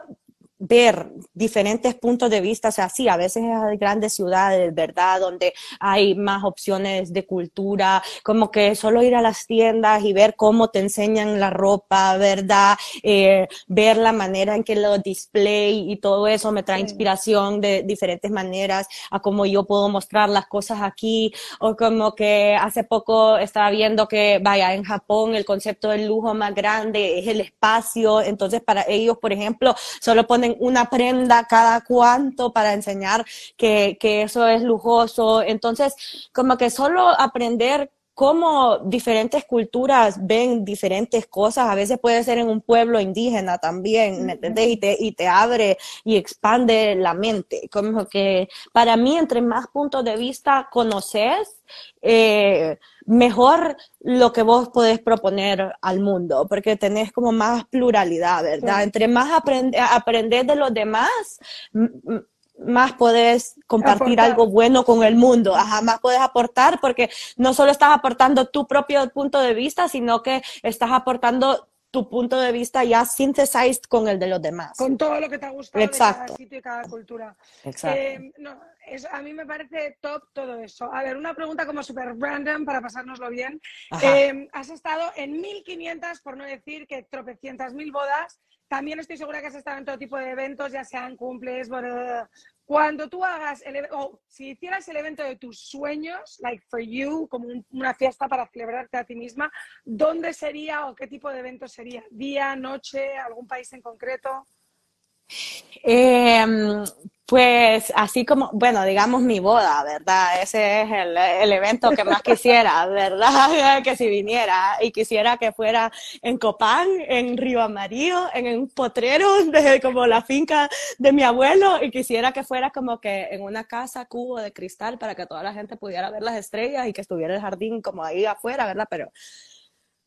ver diferentes puntos de vista, o sea, sí, a veces hay grandes ciudades, ¿verdad? Donde hay más opciones de cultura, como que solo ir a las tiendas y ver cómo te enseñan la ropa, ¿verdad? Eh, ver la manera en que lo display y todo eso me trae Sí. inspiración de diferentes maneras a cómo yo puedo mostrar las cosas aquí, o como que hace poco estaba viendo que, vaya, en Japón el concepto del lujo más grande es el espacio, entonces para ellos, por ejemplo, solo ponen una prenda cada cuanto para enseñar que, que eso es lujoso, entonces como que solo aprender cómo diferentes culturas ven diferentes cosas, a veces puede ser en un pueblo indígena también, ¿me entendés? Y te, y te abre y expande la mente, como que para mí entre más puntos de vista conoces, eh, mejor lo que vos podés proponer al mundo, porque tenés como más pluralidad, ¿verdad? Sí. Entre más aprende, aprender de los demás, más podés compartir Aportar. algo bueno con el mundo, ajá, más podés aportar porque no solo estás aportando tu propio punto de vista, sino que estás aportando tu punto de vista ya synthesized con el de los demás. Con todo lo que te ha gustado de Exacto. cada sitio y cada cultura. Exacto. Eh, no, es- a mí me parece top todo eso. A ver, una pregunta como súper random para pasárnoslo bien. Eh, has estado en 1500, por no decir que tropecientas mil bodas. También estoy segura que has estado en todo tipo de eventos, ya sean cumples. Cuando tú hagas el o si hicieras el evento de tus sueños, like for you, como un- una fiesta para celebrarte a ti misma, ¿dónde sería o qué tipo de evento sería? ¿Día, noche, algún país en concreto? Em, pues así como, bueno, digamos mi boda, ¿verdad? Ese es el, el evento que más quisiera, *laughs* ¿verdad? *laughs* Que si viniera y quisiera que fuera en Copán, en Río Amarillo, en un potrero *laughs* de como la finca de mi abuelo y quisiera que fuera como que en una casa cubo de cristal para que toda la gente pudiera ver las estrellas y que estuviera el jardín como ahí afuera, ¿verdad? Pero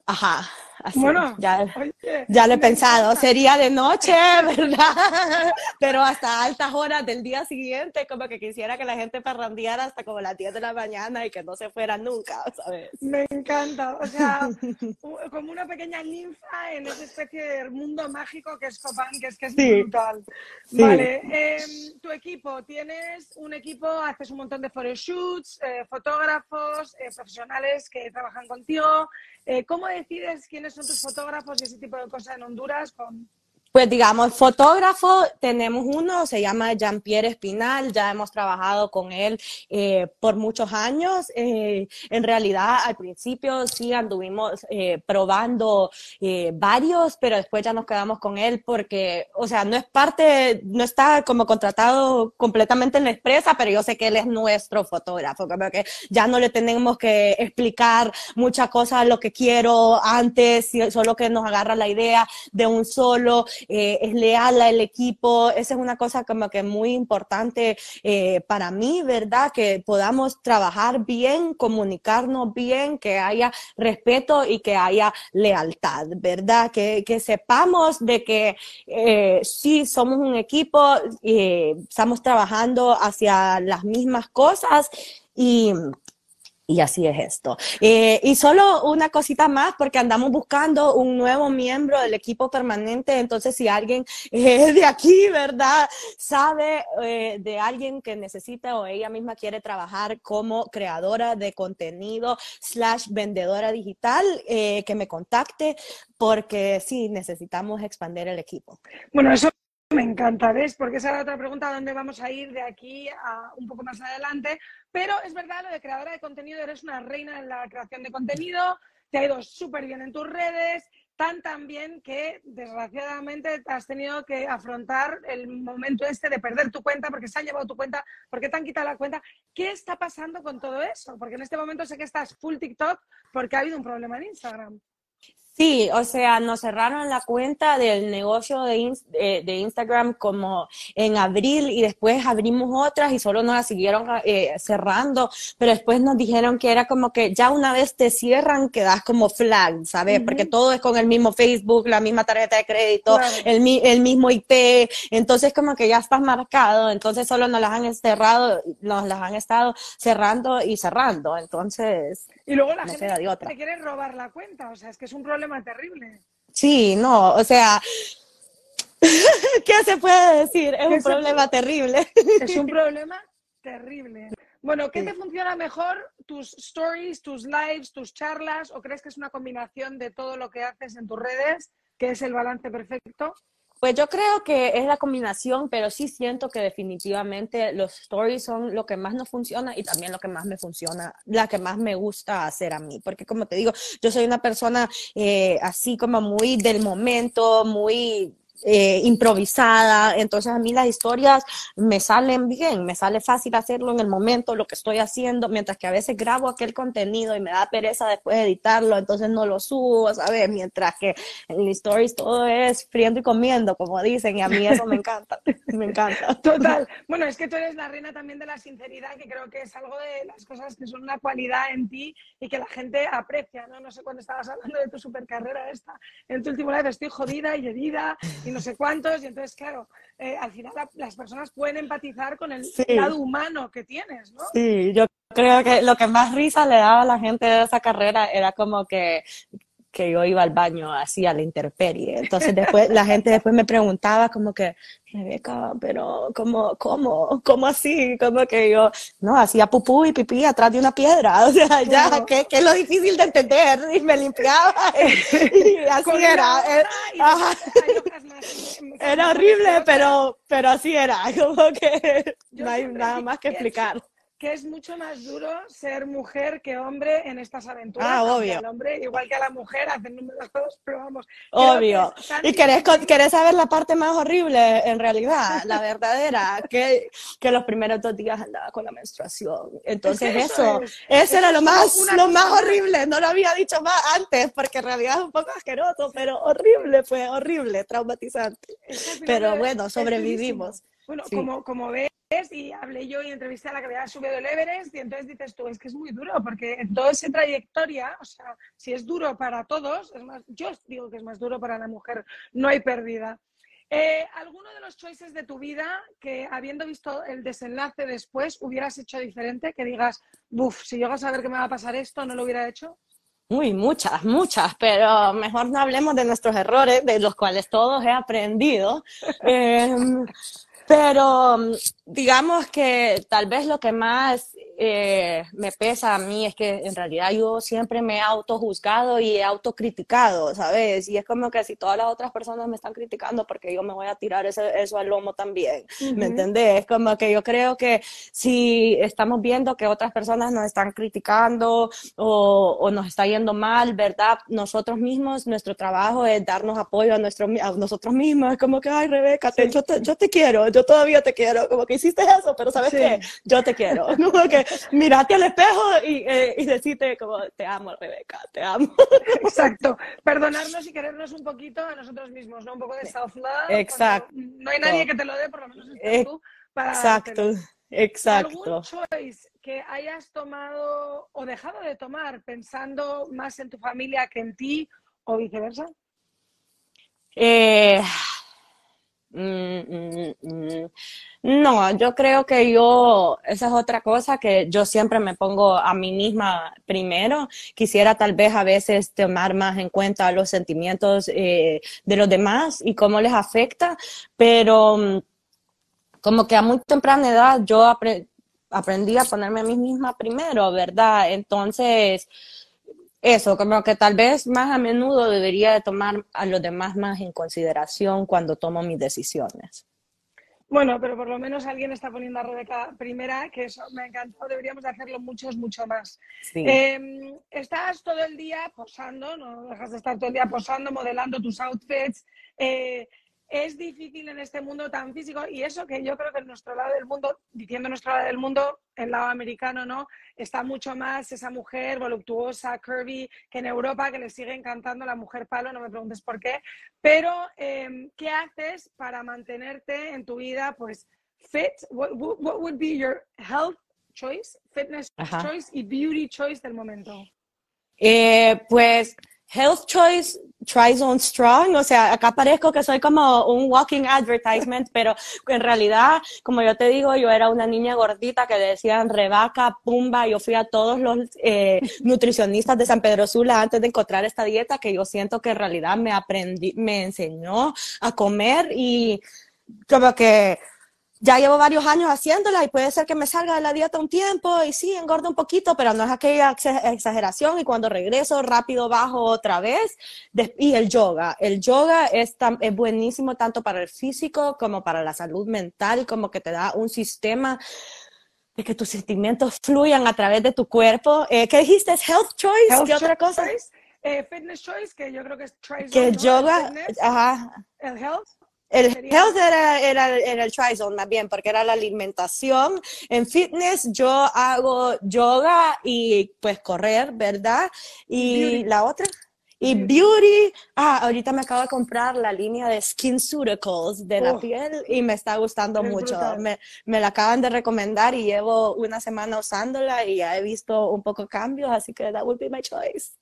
Ajá. Así, Bueno, ya, oye, ya lo he pensado, encanta. sería de noche, *laughs* ¿verdad? Pero hasta altas horas del día siguiente, como que quisiera que la gente parrandeara hasta como las 10 de la mañana y que no se fuera nunca, *laughs* ¿sabes? Me encanta, o sea, *laughs* como una pequeña ninfa en esa especie de mundo mágico que es Copán, que es que es Sí. brutal. Sí. Vale, em, tu equipo, tienes un equipo, haces un montón de photoshoots, eh, fotógrafos, eh, profesionales que trabajan contigo. Eh, ¿Cómo decides quiénes son tus fotógrafos y ese tipo de cosas en Honduras? Con... Pues digamos, fotógrafo, tenemos uno, se llama Jean-Pierre Espinal, ya hemos trabajado con él eh, por muchos años. Eh, en realidad, al principio sí anduvimos eh, probando eh, varios, pero después ya nos quedamos con él porque, o sea, no es parte, no está como contratado completamente en la empresa, pero yo sé que él es nuestro fotógrafo, como que ya no le tenemos que explicar muchas cosas, lo que quiero antes, solo que nos agarra la idea de un solo eh, es leal al equipo. Esa es una cosa como que muy importante eh, para mí, ¿verdad? Que podamos trabajar bien, comunicarnos bien, que haya respeto y que haya lealtad, ¿verdad? Que, que sepamos de que eh, sí somos un equipo, eh, estamos trabajando hacia las mismas cosas y... Y así es esto. Eh, y solo una cosita más, porque andamos buscando un nuevo miembro del equipo permanente. Entonces, si alguien *laughs* eh, de aquí, ¿verdad? Sabe eh, de alguien que necesita o ella misma quiere trabajar como creadora de contenido slash vendedora digital, eh, que me contacte, porque sí, necesitamos expandir el equipo. Bueno, eso me encanta, ¿ves? Porque esa era otra pregunta, ¿a dónde vamos a ir de aquí a un poco más adelante? Pero es verdad, lo de creadora de contenido, eres una reina en la creación de contenido, te ha ido súper bien en tus redes, tan tan bien que desgraciadamente has tenido que afrontar el momento este de perder tu cuenta porque se han llevado tu cuenta, porque te han quitado la cuenta. ¿Qué está pasando con todo eso? Porque en este momento sé que estás full TikTok porque ha habido un problema en Instagram. Sí, o sea, nos cerraron la cuenta del negocio de, ins- de, de Instagram como en abril y después abrimos otras y solo nos la siguieron eh, cerrando, pero después nos dijeron que era como que ya una vez te cierran quedas como flag, ¿sabes? Porque todo es con el mismo Facebook, la misma tarjeta de crédito, Claro. el, mi- el mismo IP, entonces como que ya estás marcado, entonces solo nos las han cerrado, nos las han estado cerrando y cerrando, entonces Y luego la no gente de otra. te quiere robar la cuenta, o sea, es que es un problema terrible. Sí, no, o sea, *laughs* ¿qué se puede decir? Es ¿Qué un problema terrible. Es un problema terrible. Bueno, ¿qué Sí. te funciona mejor? ¿Tus stories, tus lives, tus charlas? ¿O crees que es una combinación de todo lo que haces en tus redes, que es el balance perfecto? Pues yo creo que es la combinación, pero sí siento que definitivamente los stories son lo que más nos funciona y también lo que más me funciona, la que más me gusta hacer a mí, porque como te digo, yo soy una persona eh, así como muy del momento, muy eh, improvisada, entonces a mí las historias me salen bien, me sale fácil hacerlo en el momento, lo que estoy haciendo, mientras que a veces grabo aquel contenido y me da pereza después de editarlo, entonces no lo subo, ¿sabes? Mientras que en las stories todo es friendo y comiendo, como dicen, y a mí eso me *laughs* encanta, me encanta. Total. Bueno, es que tú eres la reina también de la sinceridad, que creo que es algo de las cosas que son una cualidad en ti y que la gente aprecia, ¿no? No sé cuándo estabas hablando de tu supercarrera esta, en tu último live estoy jodida y herida y no sé cuántos, y entonces, claro, eh, al final la- las personas pueden empatizar con el Sí. lado humano que tienes, ¿no? Sí, yo creo que lo que más risa le daba a la gente de esa carrera era como que que yo iba al baño así a la intemperie. Entonces después la gente después me preguntaba como que, Rebeca, pero ¿cómo, cómo, cómo así? Como que yo, no, hacía pupú y pipí atrás de una piedra. *laughs* O sea, ya, que, que es lo difícil de entender. Y me limpiaba. *laughs* Y así Con era. eh, más *laughs* Era horrible, pero, pero así era. Como que Yo no hay nada más que explicar. Que es mucho más duro ser mujer que hombre en estas aventuras. Ah, obvio. al hombre, igual que a la mujer, hacen números dos, pero vamos. Obvio. que tan Y querés, querés saber la parte más horrible, en realidad, la verdadera, que, que los primeros dos días andaba con la menstruación. Entonces Es que eso, eso es- eso era lo más, lo cosa más horrible. No lo había dicho más antes, porque en realidad es un poco asqueroso, pero horrible, fue horrible, traumatizante. Pero bueno, sobrevivimos. Bueno, Sí. como, como ves, y hablé yo y entrevisté a la que había subido el Everest y entonces dices tú, es que es muy duro porque en toda esa trayectoria, o sea, si es duro para todos, es más, yo digo que es más duro para la mujer, no hay pérdida. Eh, ¿Alguno de los choices de tu vida que habiendo visto el desenlace después hubieras hecho diferente? Que digas, buf, si llego a saber que me va a pasar esto, no lo hubiera hecho. Uy, muchas, muchas, pero mejor no hablemos de nuestros errores, de los cuales todos he aprendido. *laughs* eh, pero mm, digamos que tal vez lo que más eh, me pesa a mí es que en realidad yo siempre me he autojuzgado y he autocriticado, ¿sabes? Y es como que si todas las otras personas me están criticando porque yo me voy a tirar ese, eso al lomo también, ¿me entendés? Como que yo creo que si estamos viendo que otras personas nos están criticando o, o nos está yendo mal, ¿verdad? Nosotros mismos, nuestro trabajo es darnos apoyo a, nuestro, a nosotros mismos. Es como que, ay, Rebeca, te, yo, te, yo te quiero, yo todavía te quiero, como que hiciste eso, pero ¿sabes qué? Yo te quiero. *laughs* Como que mirate al espejo y, eh, y decirte como, te amo, Rebeca, te amo. *laughs* Exacto. Perdonarnos y querernos un poquito a nosotros mismos, ¿no? Un poco de self-love. Exacto. No hay nadie que te lo dé, por lo menos estás tú. Para Exacto. Exacto. ¿Algún choice que hayas tomado o dejado de tomar pensando más en tu familia que en ti o viceversa? Eh, Mm, mm, mm. No, yo creo que yo, esa es otra cosa que yo siempre me pongo a mí misma primero. Quisiera tal vez a veces tomar más en cuenta los sentimientos eh, de los demás y cómo les afecta, pero como que a muy temprana edad yo aprendí a ponerme a mí misma primero, ¿verdad? Entonces, eso, como que tal vez más a menudo debería de tomar a los demás más en consideración cuando tomo mis decisiones. Bueno, pero por lo menos alguien está poniendo a Rebeca primera, que eso me encantó, deberíamos de hacerlo muchos, mucho más. Em, estás todo el día posando, no dejas de estar todo el día posando, modelando tus outfits. Eh, es difícil en este mundo tan físico y eso que yo creo que en nuestro lado del mundo, diciendo nuestro lado del mundo, el lado americano, ¿no? Está mucho más esa mujer voluptuosa, curvy, que en Europa, que le sigue encantando la mujer palo, no me preguntes por qué. Pero, em, ¿qué haces para mantenerte en tu vida, pues, fit? What, would be your health choice, fitness choice y beauty choice del momento? Eh, pues Health Choice Tries on Strong, o sea, acá parezco que soy como un walking advertisement, *laughs* pero en realidad, como yo te digo, yo era una niña gordita que decían rebaca, pumba, yo fui a todos los eh, nutricionistas de San Pedro Sula antes de encontrar esta dieta que yo siento que en realidad me aprendí, me enseñó a comer y como que ya llevo varios años haciéndola y puede ser que me salga de la dieta un tiempo y sí, engordo un poquito, pero no es aquella exageración y cuando regreso rápido bajo otra vez. Y el yoga, el yoga es, es buenísimo tanto para el físico como para la salud mental, como que te da un sistema de que tus sentimientos fluyan a través de tu cuerpo. Eh, ¿Qué dijiste? ¿Es health choice? ¿Qué otra cosa? Eh, fitness choice, que yo creo que es Que yoga, ajá. El health. El health era, era, el trizone más bien, porque era la alimentación. En fitness yo hago yoga y pues correr, ¿verdad? Y la otra. Y beauty, ah, ahorita me acabo de comprar la línea de SkinCeuticals de la piel y me está gustando mucho. Me, me, la acaban de recomendar y llevo una semana usándola y ya he visto un poco cambios, así que that would be my choice.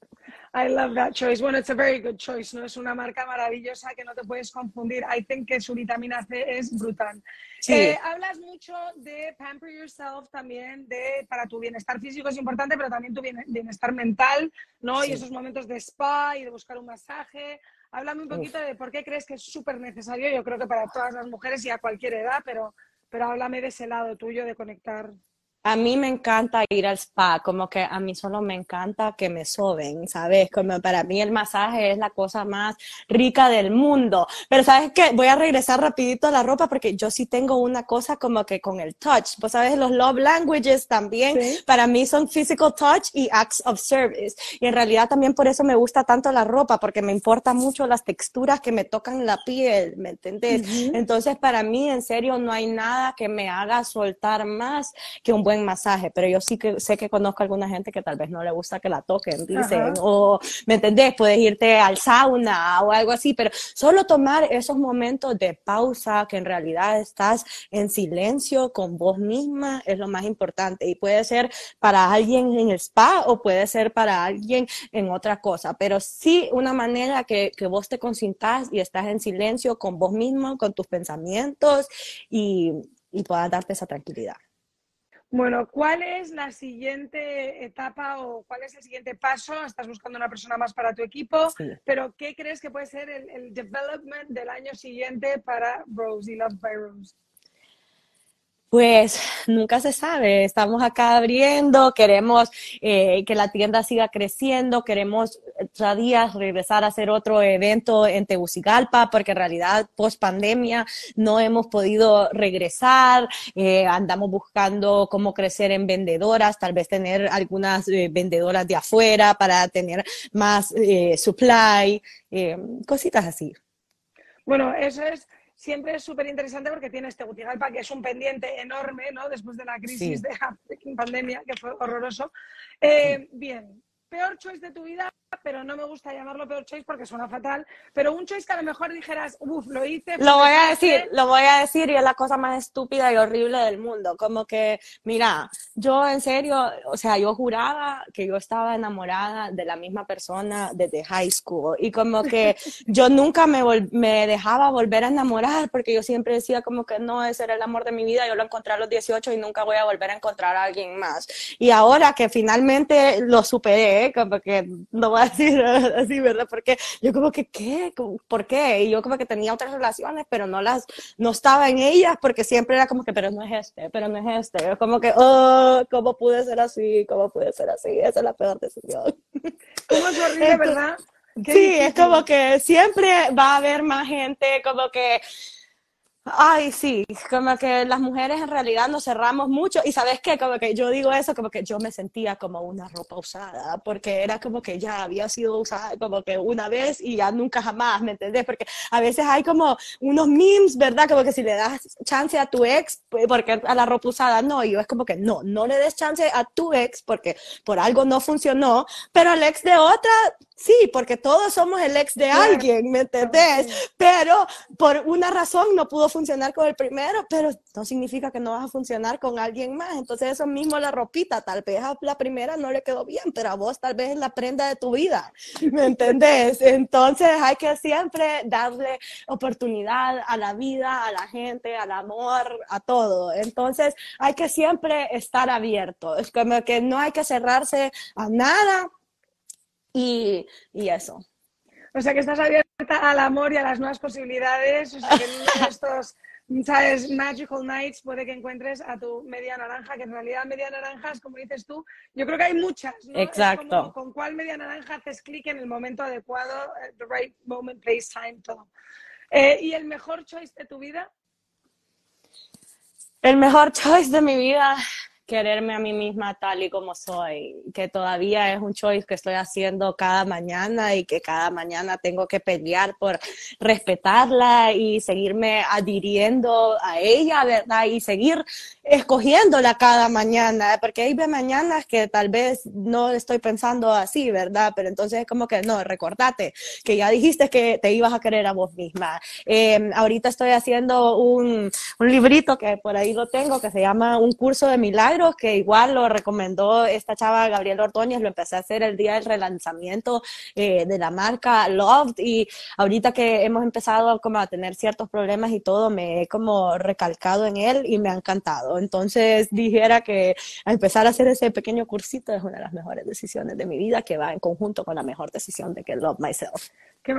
I love that choice. Bueno, it's a very good choice, ¿no? Es una marca maravillosa que no te puedes confundir. I think que su vitamina C es brutal. Sí. Eh, hablas mucho de pamper yourself también, de para tu bienestar físico es importante, pero también tu bienestar mental, ¿no? Sí. Y esos momentos de spa y de buscar un masaje. Háblame un poquito Uf. de por qué crees que es súper necesario. Yo creo que para todas las mujeres y a cualquier edad, pero, pero háblame de ese lado tuyo de conectar a mí me encanta ir al spa, como que a mí solo me encanta que me soben, ¿sabes? Como para mí el masaje es la cosa más rica del mundo. Pero ¿sabes qué? Voy a regresar rapidito a la ropa porque yo sí tengo una cosa como que con el touch. Pues sabes, los love languages también ¿Sí? para mí son physical touch y acts of service. Y en realidad también por eso me gusta tanto la ropa, porque me importa mucho las texturas que me tocan la piel, ¿me entendés? Uh -huh. Entonces para mí en serio no hay nada que me haga soltar más que un buen buen masaje, pero yo sí que sé que conozco a alguna gente que tal vez no le gusta que la toquen, dicen, o, ¿me entendés? Puedes irte al sauna o algo así, pero solo tomar esos momentos de pausa que en realidad estás en silencio con vos misma es lo más importante y puede ser para alguien en el spa o puede ser para alguien en otra cosa, pero sí una manera que, que vos te consintas y estás en silencio con vos mismo, con tus pensamientos y, y puedas darte esa tranquilidad. Bueno, ¿cuál es la siguiente etapa o cuál es el siguiente paso? Estás buscando una persona más para tu equipo, pero ¿qué crees que puede ser el, el, development del año siguiente para Rose y Love by Rose? Pues nunca se sabe, estamos acá abriendo, queremos eh, que la tienda siga creciendo, queremos cada día regresar a hacer otro evento en Tegucigalpa, porque en realidad post pandemia no hemos podido regresar, eh, andamos buscando cómo crecer en vendedoras, tal vez tener algunas eh, vendedoras de afuera para tener más supply, cositas así. Bueno, eso es siempre es súper interesante porque tienes Tegucigalpa, que es un pendiente enorme, ¿no? Después de la crisis de la *laughs* pandemia, que fue horroroso. Eh, bien, peor choice de tu vida, pero no me gusta llamarlo peor choice porque suena fatal, pero un choice que a lo mejor dijeras, uff, lo hice. Lo voy a decir, lo voy a decir y es la cosa más estúpida y horrible del mundo, como que, mira, yo en serio, o sea, yo juraba que yo estaba enamorada de la misma persona desde high school y como que *laughs* yo nunca me, me dejaba volver a enamorar porque yo siempre decía como que no, ese era el amor de mi vida, yo lo encontré a los 18 y nunca voy a volver a encontrar a alguien más. Y ahora que finalmente lo superé, como que no voy a decir *laughs* así, ¿verdad? Porque yo como que, ¿qué? ¿Por qué? Y yo como que tenía otras relaciones, pero no las, no estaba en ellas porque siempre era como que, pero no es este, pero no es este. Como que, oh, ¿cómo pude ser así? ¿Cómo pude ser así? Esa es la peor decisión. *laughs* ¿Cómo es horrible, verdad? Sí, es como que siempre va a haber más gente, como que Ay, sí, como que las mujeres en realidad nos cerramos mucho y sabes qué, como que yo digo eso, como que yo me sentía como una ropa usada, porque era como que ya había sido usada como que una vez y ya nunca jamás, ¿me entendés? Porque a veces hay como unos memes, ¿verdad? Como que si le das chance a tu ex, porque a la ropa usada no, y yo es como que no, no le des chance a tu ex porque por algo no funcionó, pero al ex de otra, sí, porque todos somos el ex de alguien, ¿me entendés? Pero por una razón no pudo funcionar con el primero, pero no significa que no vas a funcionar con alguien más. Entonces eso mismo la ropita, tal vez a la primera no le quedó bien, pero a vos tal vez es la prenda de tu vida, ¿me entendés? Entonces hay que siempre darle oportunidad a la vida, a la gente, al amor, a todo. Entonces hay que siempre estar abierto. Es como que no hay que cerrarse a nada y, y eso. O sea, que estás abierta al amor y a las nuevas posibilidades. O sea, que en *laughs* estos, ¿sabes? Magical Nights puede que encuentres a tu media naranja, que en realidad media naranjas, como dices tú, yo creo que hay muchas, ¿no? Exacto. con cuál media naranja haces clic en el momento adecuado, eh, the right moment, place, time, todo. Eh, ¿Y el mejor choice de tu vida? El mejor *laughs* choice de mi vida quererme a mí misma tal y como soy, que todavía es un choice que estoy haciendo cada mañana y que cada mañana tengo que pelear por respetarla y seguirme adhiriendo a ella, ¿verdad? Y seguir escogiéndola cada mañana, porque hay mañanas que tal vez no estoy pensando así, ¿verdad? Pero entonces es como que no, recordate que ya dijiste que te ibas a querer a vos misma. Em, ahorita estoy haciendo un, un librito que por ahí lo tengo, que se llama Un curso de milagros que igual lo recomendó esta chava Gabriela Ordóñez, lo empecé a hacer el día del relanzamiento eh, de la marca Loved y ahorita que hemos empezado como a tener ciertos problemas y todo, me he como recalcado en él y me ha encantado. Entonces dijera que empezar a hacer ese pequeño cursito es una de las mejores decisiones de mi vida que va en conjunto con la mejor decisión de que Love Myself. Qué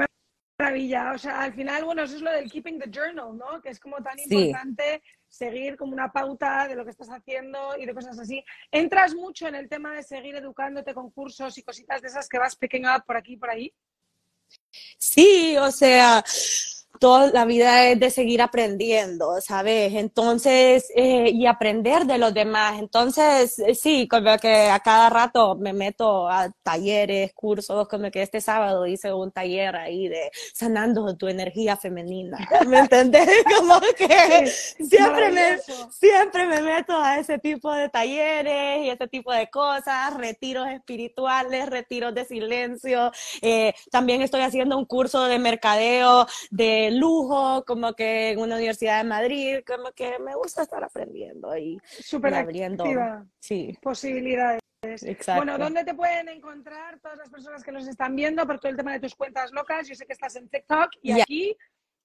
maravilla. O sea, al final, bueno, eso es lo del keeping the journal, ¿no? Que es como tan importante seguir como una pauta de lo que estás haciendo y de cosas así. ¿Entras mucho en el tema de seguir educándote con cursos y cositas de esas que vas picking up por aquí y por ahí? Sí, o sea, toda la vida es de seguir aprendiendo, ¿sabes? Entonces, eh, y aprender de los demás. Entonces, eh, sí, como que a cada rato me meto a talleres, cursos, como que este sábado hice un taller ahí de sanando tu energía femenina, ¿me *laughs* entendés? *laughs* Como que siempre, me, siempre me meto a ese tipo de talleres y ese tipo de cosas, retiros espirituales, retiros de silencio. Eh, también estoy haciendo un curso de mercadeo de lujo, como que en una universidad de Madrid, como que me gusta estar aprendiendo y, Súper abriendo sí. posibilidades. Exacto. Bueno, ¿dónde te pueden encontrar todas las personas que nos están viendo por todo el tema de tus cuentas locas? Yo sé que estás en TikTok y aquí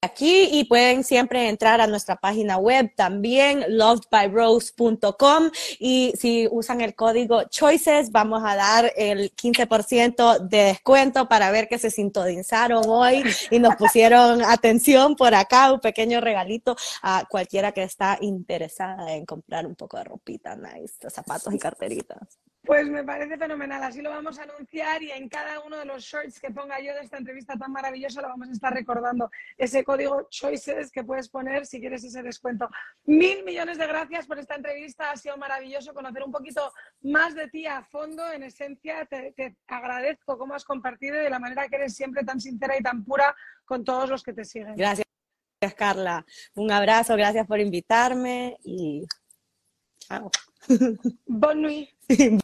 aquí y pueden siempre entrar a nuestra página web también, lovedbyrose.com y si usan el código CHOICES vamos a dar el 15% de descuento para ver que se sintonizaron hoy y nos pusieron *laughs* atención por acá, un pequeño regalito a cualquiera que está interesada en comprar un poco de ropita nice, zapatos y carteritas. Pues me parece fenomenal, así lo vamos a anunciar y en cada uno de los shorts que ponga yo de esta entrevista tan maravillosa lo vamos a estar recordando ese código choices que puedes poner si quieres ese descuento. Mil millones de gracias por esta entrevista, ha sido maravilloso conocer un poquito más de ti a fondo, en esencia te, te agradezco cómo has compartido y de la manera que eres siempre tan sincera y tan pura con todos los que te siguen. Gracias, Carla. Un abrazo, gracias por invitarme y chao. Bon nuit. *laughs*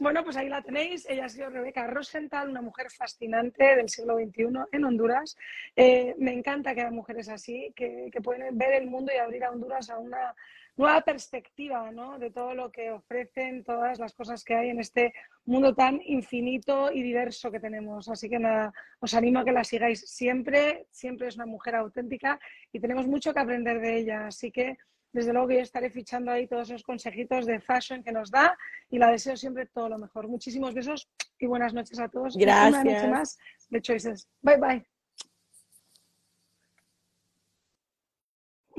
Bueno, pues ahí la tenéis. Ella ha sido Rebeca Rosenthal, una mujer fascinante del siglo XXI en Honduras. Eh, me encanta que haya mujeres así, que, pueden ver el mundo y abrir a Honduras a una nueva perspectiva ¿no? de todo lo que ofrecen, todas las cosas que hay en este mundo tan infinito y diverso que tenemos. Así que nada, os animo a que la sigáis siempre. Siempre es una mujer auténtica y tenemos mucho que aprender de ella. Así que desde luego que yo estaré fichando ahí todos esos consejitos de fashion que nos da y la deseo siempre todo lo mejor. Muchísimos besos y buenas noches a todos. Gracias. Una noche más de Choices. Bye bye.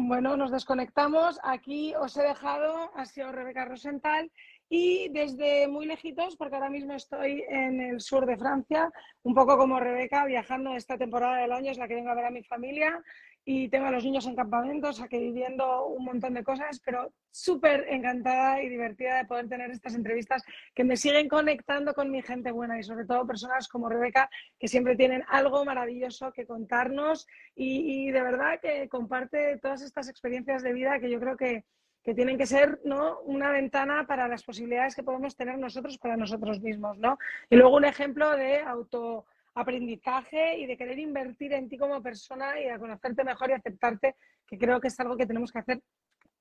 Bueno, nos desconectamos. Aquí os he dejado, ha sido Rebeca Rosenthal y desde muy lejitos, porque ahora mismo estoy en el sur de Francia, un poco como Rebeca, viajando esta temporada del año, es la que vengo a ver a mi familia y tengo a los niños en campamentos, aquí viviendo un montón de cosas, pero súper encantada y divertida de poder tener estas entrevistas que me siguen conectando con mi gente buena y sobre todo personas como Rebeca que siempre tienen algo maravilloso que contarnos y, de verdad que comparte todas estas experiencias de vida que yo creo que, que tienen que ser ¿no? una ventana para las posibilidades que podemos tener nosotros para nosotros mismos. ¿no? Y luego un ejemplo de auto aprendizaje y de querer invertir en ti como persona y a conocerte mejor y aceptarte, que creo que es algo que tenemos que hacer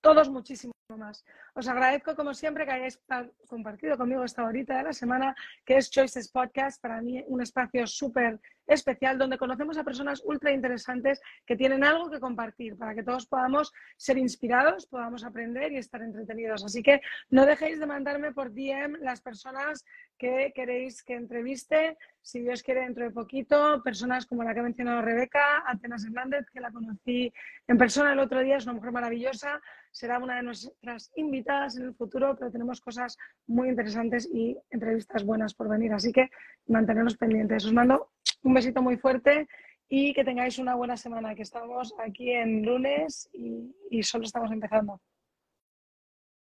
todos muchísimo más. Os agradezco como siempre que hayáis compartido conmigo esta horita de la semana, que es Choices Podcast, para mí un espacio súper especial donde conocemos a personas ultra interesantes que tienen algo que compartir para que todos podamos ser inspirados, podamos aprender y estar entretenidos. Así que no dejéis de mandarme por DM las personas que queréis que entreviste, si Dios quiere dentro de poquito, personas como la que ha mencionado Rebeca, Atenas Hernández, que la conocí en persona el otro día, es una mujer maravillosa, será una de nuestras invitadas en el futuro, pero tenemos cosas muy interesantes y entrevistas buenas por venir, así que mantenernos pendientes. Os mando un besito muy fuerte y que tengáis una buena semana, que estamos aquí en lunes y, y solo estamos empezando.